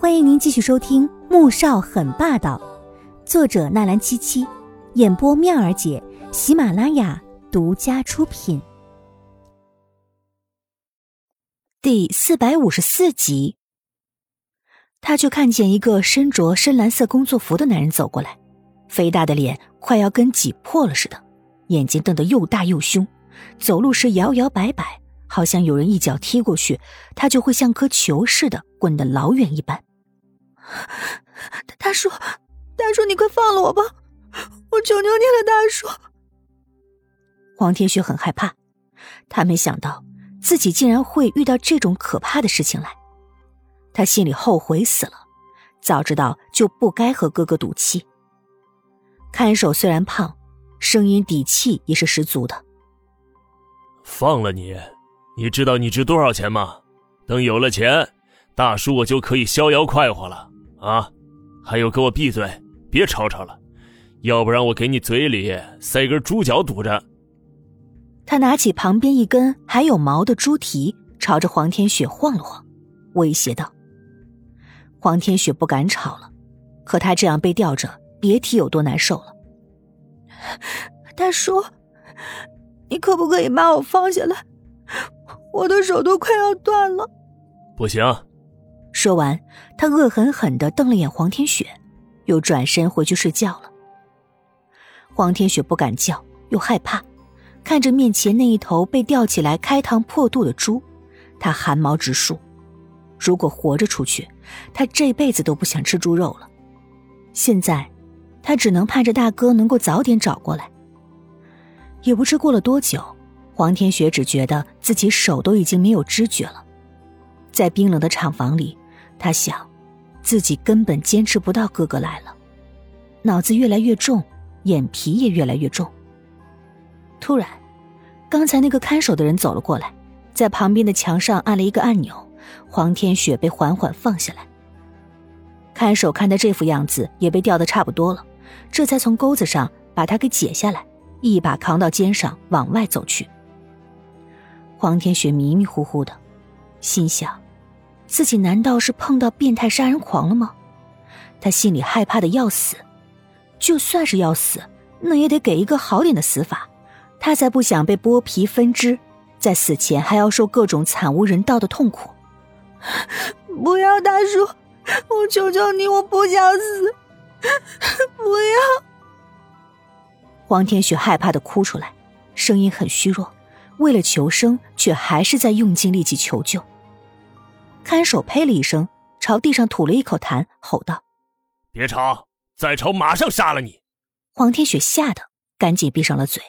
欢迎您继续收听《穆少很霸道》，作者纳兰七七，演播妙儿姐，喜马拉雅独家出品。第四百五十四集，他就看见一个身着深蓝色工作服的男人走过来，肥大的脸快要跟挤破了似的，眼睛瞪得又大又凶，走路时摇摇摆摆，好像有人一脚踢过去，他就会像颗球似的滚得老远一般。大叔，大叔，你快放了我吧！我求求你了，大叔。黄天雪很害怕，他没想到自己竟然会遇到这种可怕的事情来，他心里后悔死了。早知道就不该和哥哥赌气。看守虽然胖，声音底气也是十足的。放了你，你知道你值多少钱吗？等有了钱，大叔我就可以逍遥快活了。啊！还有，给我闭嘴，别吵吵了，要不然我给你嘴里塞根猪脚堵着。他拿起旁边一根还有毛的猪蹄，朝着黄天雪晃了晃，威胁道：“黄天雪不敢吵了，可他这样被吊着，别提有多难受了。”大叔，你可不可以把我放下来？我的手都快要断了。不行。说完，他恶狠狠的瞪了眼黄天雪，又转身回去睡觉了。黄天雪不敢叫，又害怕，看着面前那一头被吊起来开膛破肚的猪，他汗毛直竖。如果活着出去，他这辈子都不想吃猪肉了。现在，他只能盼着大哥能够早点找过来。也不知过了多久，黄天雪只觉得自己手都已经没有知觉了，在冰冷的厂房里。他想，自己根本坚持不到哥哥来了，脑子越来越重，眼皮也越来越重。突然，刚才那个看守的人走了过来，在旁边的墙上按了一个按钮，黄天雪被缓缓放下来。看守看他这副样子，也被吊得差不多了，这才从钩子上把他给解下来，一把扛到肩上往外走去。黄天雪迷迷糊糊的，心想。自己难道是碰到变态杀人狂了吗？他心里害怕的要死，就算是要死，那也得给一个好点的死法。他才不想被剥皮分肢，在死前还要受各种惨无人道的痛苦。不要，大叔，我求求你，我不想死，不要！黄天雪害怕的哭出来，声音很虚弱，为了求生，却还是在用尽力气求救。看守呸了一声，朝地上吐了一口痰，吼道：“别吵，再吵马上杀了你！”黄天雪吓得赶紧闭上了嘴。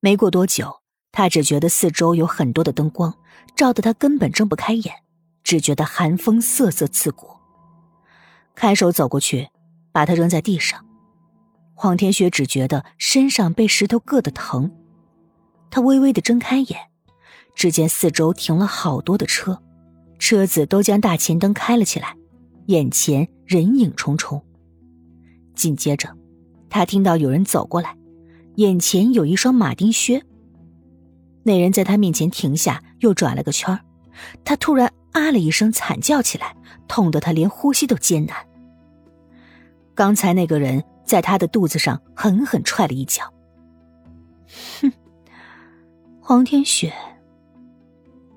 没过多久，他只觉得四周有很多的灯光照得他根本睁不开眼，只觉得寒风瑟瑟刺骨。看守走过去，把他扔在地上。黄天雪只觉得身上被石头硌得疼，他微微的睁开眼，只见四周停了好多的车。车子都将大前灯开了起来，眼前人影重重。紧接着，他听到有人走过来，眼前有一双马丁靴。那人在他面前停下，又转了个圈他突然啊了一声，惨叫起来，痛得他连呼吸都艰难。刚才那个人在他的肚子上狠狠踹了一脚。哼，黄天雪，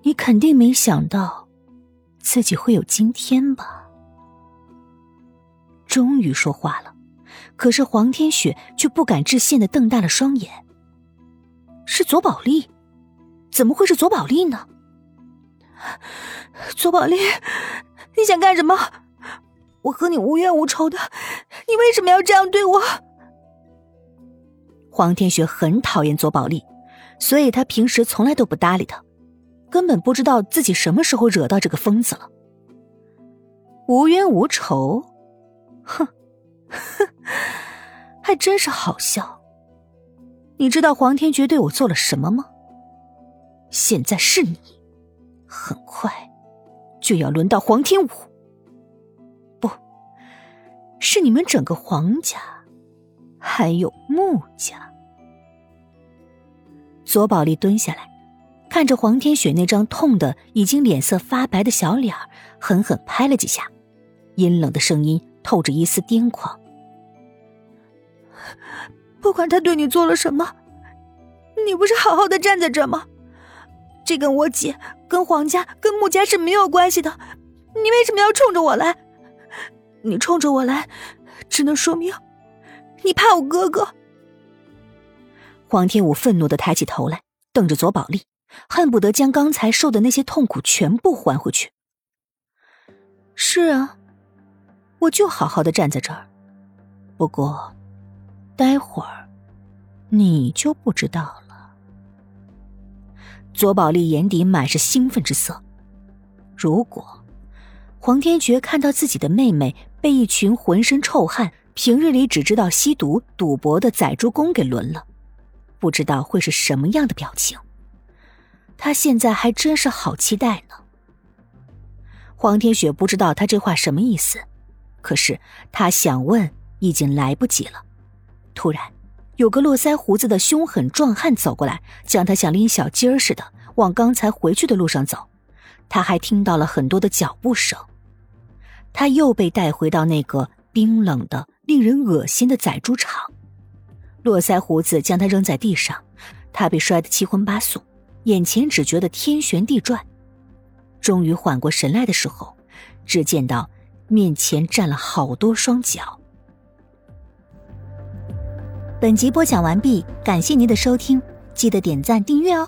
你肯定没想到。自己会有今天吧？终于说话了，可是黄天雪却不敢置信的瞪大了双眼。是左宝丽？怎么会是左宝丽呢？左宝丽，你想干什么？我和你无冤无仇的，你为什么要这样对我？黄天雪很讨厌左宝丽，所以他平时从来都不搭理他。根本不知道自己什么时候惹到这个疯子了。无冤无仇，哼，哼，还真是好笑。你知道黄天觉对我做了什么吗？现在是你，很快就要轮到黄天武。不是你们整个黄家，还有穆家。左宝丽蹲下来。看着黄天雪那张痛的已经脸色发白的小脸儿狠狠拍了几下，阴冷的声音透着一丝癫狂。不管他对你做了什么，你不是好好的站在这吗？这跟我姐、跟黄家、跟穆家是没有关系的，你为什么要冲着我来？你冲着我来，只能说明你怕我哥哥。黄天武愤怒的抬起头来，瞪着左宝丽，恨不得将刚才受的那些痛苦全部还回去。是啊，我就好好的站在这儿，不过。待会儿，你就不知道了。左宝丽眼底满是兴奋之色。如果黄天觉看到自己的妹妹被一群浑身臭汗、平日里只知道吸毒、赌博的宰猪工给轮了，不知道会是什么样的表情。他现在还真是好期待呢。黄天雪不知道他这话什么意思，可是他想问已经来不及了。突然，有个络腮胡子的凶狠壮汉走过来，将他像拎小鸡儿似的往刚才回去的路上走。他还听到了很多的脚步声。他又被带回到那个冰冷的、令人恶心的宰猪场。络腮胡子将他扔在地上，他被摔得七荤八素，眼前只觉得天旋地转。终于缓过神来的时候，只见到面前站了好多双脚。本集播讲完毕，感谢您的收听，记得点赞订阅哦。